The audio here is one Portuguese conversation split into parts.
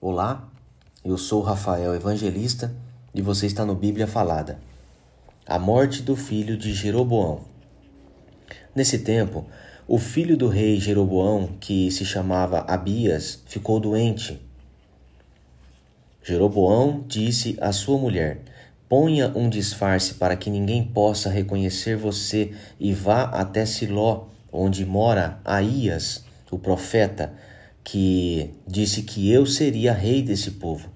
Olá, eu sou Rafael Evangelista e você está no Bíblia Falada. A morte do filho de Jeroboão. Nesse tempo, o filho do rei Jeroboão, que se chamava Abias, ficou doente. Jeroboão disse à sua mulher: Ponha um disfarce para que ninguém possa reconhecer você e vá até Siló, onde mora Aías, o profeta, que disse que eu seria rei desse povo.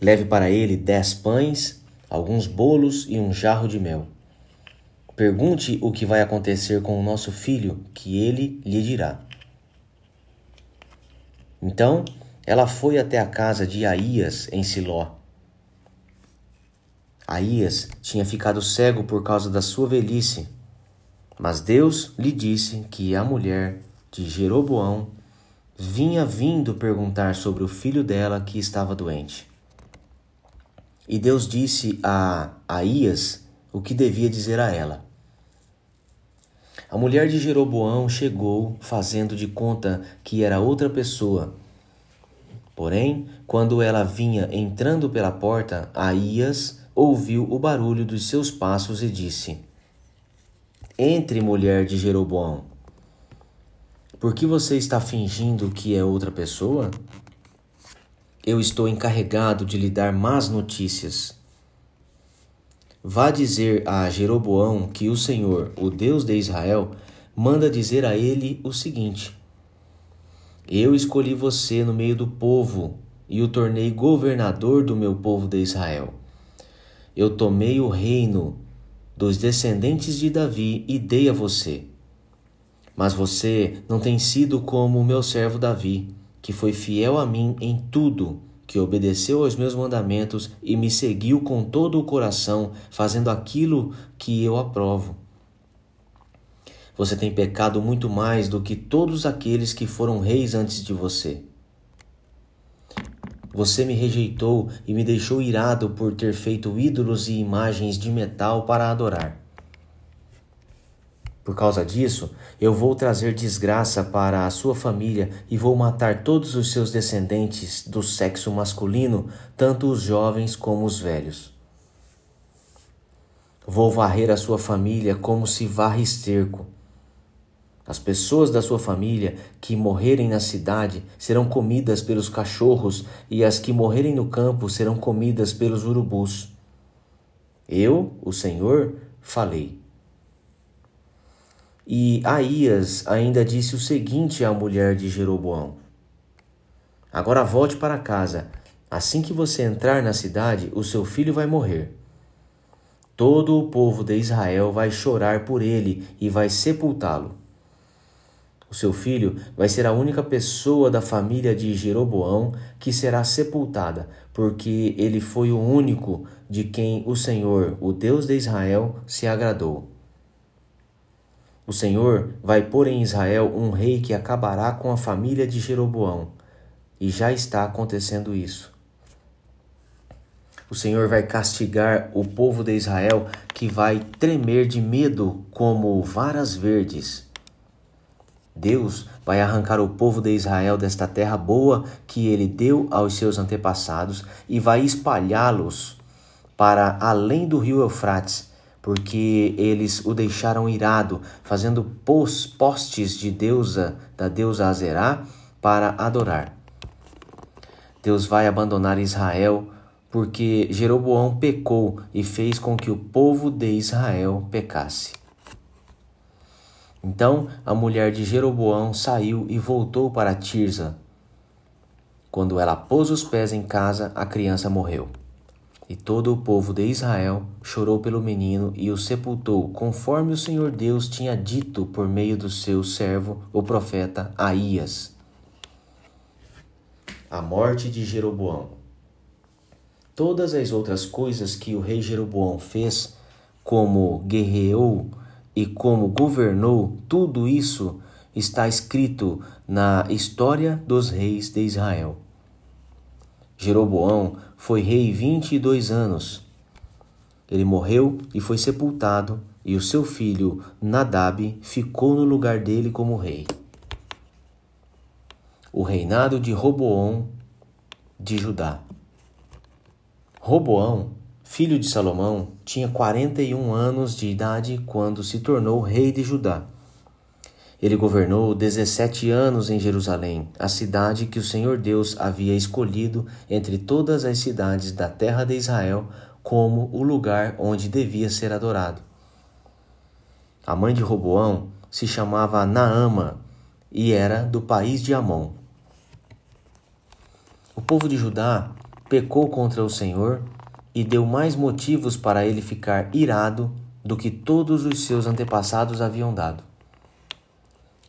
Leve para ele dez pães, alguns bolos e um jarro de mel. Pergunte o que vai acontecer com o nosso filho, que ele lhe dirá. Então ela foi até a casa de Aías em Siló. Aías tinha ficado cego por causa da sua velhice, mas Deus lhe disse que a mulher de Jeroboão vinha vindo perguntar sobre o filho dela que estava doente. E Deus disse a Aías o que devia dizer a ela. A mulher de Jeroboão chegou, fazendo de conta que era outra pessoa. Porém, quando ela vinha entrando pela porta, Aías ouviu o barulho dos seus passos e disse: Entre, mulher de Jeroboão. Por que você está fingindo que é outra pessoa? Eu estou encarregado de lhe dar más notícias. Vá dizer a Jeroboão que o Senhor, o Deus de Israel, manda dizer a ele o seguinte: Eu escolhi você no meio do povo e o tornei governador do meu povo de Israel. Eu tomei o reino dos descendentes de Davi e dei a você. Mas você não tem sido como o meu servo Davi, que foi fiel a mim em tudo, que obedeceu aos meus mandamentos e me seguiu com todo o coração, fazendo aquilo que eu aprovo. Você tem pecado muito mais do que todos aqueles que foram reis antes de você. Você me rejeitou e me deixou irado por ter feito ídolos e imagens de metal para adorar. Por causa disso, eu vou trazer desgraça para a sua família e vou matar todos os seus descendentes do sexo masculino, tanto os jovens como os velhos. Vou varrer a sua família como se varre esterco. As pessoas da sua família que morrerem na cidade serão comidas pelos cachorros, e as que morrerem no campo serão comidas pelos urubus. Eu, o Senhor, falei. E Aías ainda disse o seguinte à mulher de Jeroboão: Agora volte para casa. Assim que você entrar na cidade, o seu filho vai morrer. Todo o povo de Israel vai chorar por ele e vai sepultá-lo. O seu filho vai ser a única pessoa da família de Jeroboão que será sepultada, porque ele foi o único de quem o Senhor, o Deus de Israel, se agradou. O Senhor vai pôr em Israel um rei que acabará com a família de Jeroboão, e já está acontecendo isso. O Senhor vai castigar o povo de Israel que vai tremer de medo como varas verdes. Deus vai arrancar o povo de Israel desta terra boa que ele deu aos seus antepassados e vai espalhá-los para além do rio Eufrates porque eles o deixaram irado, fazendo postes de deusa, da deusa Azerá, para adorar. Deus vai abandonar Israel, porque Jeroboão pecou e fez com que o povo de Israel pecasse. Então a mulher de Jeroboão saiu e voltou para Tirza. Quando ela pôs os pés em casa, a criança morreu. E todo o povo de Israel chorou pelo menino e o sepultou, conforme o Senhor Deus tinha dito por meio do seu servo, o profeta Aías. A morte de Jeroboão. Todas as outras coisas que o rei Jeroboão fez, como guerreou e como governou, tudo isso está escrito na história dos reis de Israel. Jeroboão foi rei vinte e dois anos. Ele morreu e foi sepultado, e o seu filho Nadab ficou no lugar dele como rei. O reinado de Roboão de Judá. Roboão, filho de Salomão, tinha 41 anos de idade quando se tornou rei de Judá. Ele governou 17 anos em Jerusalém, a cidade que o Senhor Deus havia escolhido entre todas as cidades da terra de Israel como o lugar onde devia ser adorado. A mãe de Roboão se chamava Naama e era do país de Amon. O povo de Judá pecou contra o Senhor e deu mais motivos para ele ficar irado do que todos os seus antepassados haviam dado.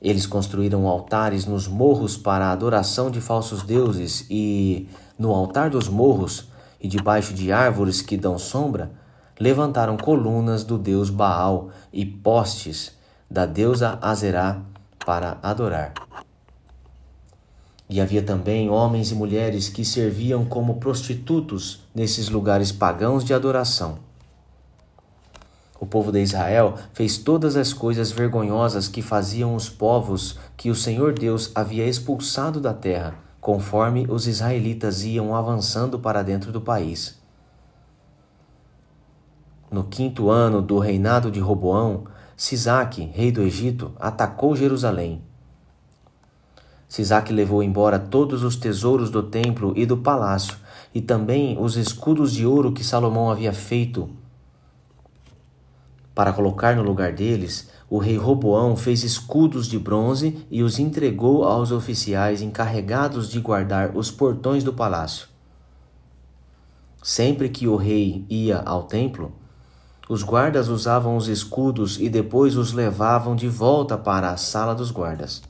Eles construíram altares nos morros para a adoração de falsos deuses e, no altar dos morros e debaixo de árvores que dão sombra, levantaram colunas do deus Baal e postes da deusa Azerá para adorar. E havia também homens e mulheres que serviam como prostitutos nesses lugares pagãos de adoração. O povo de Israel fez todas as coisas vergonhosas que faziam os povos que o Senhor Deus havia expulsado da terra, conforme os israelitas iam avançando para dentro do país. No quinto ano do reinado de Roboão, Sisaque, rei do Egito, atacou Jerusalém Sisaque levou embora todos os tesouros do templo e do palácio, e também os escudos de ouro que Salomão havia feito. Para colocar no lugar deles, o rei Roboão fez escudos de bronze e os entregou aos oficiais encarregados de guardar os portões do palácio. Sempre que o rei ia ao templo, os guardas usavam os escudos e depois os levavam de volta para a sala dos guardas.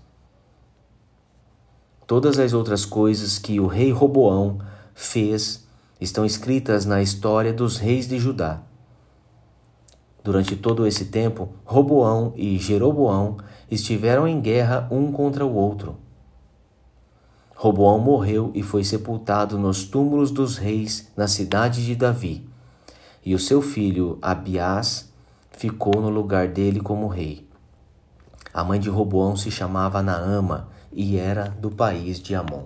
Todas as outras coisas que o rei Roboão fez estão escritas na história dos reis de Judá. Durante todo esse tempo, Roboão e Jeroboão estiveram em guerra um contra o outro. Roboão morreu e foi sepultado nos túmulos dos reis na cidade de Davi, e o seu filho Abiás ficou no lugar dele como rei. A mãe de Roboão se chamava Naama e era do país de Amon.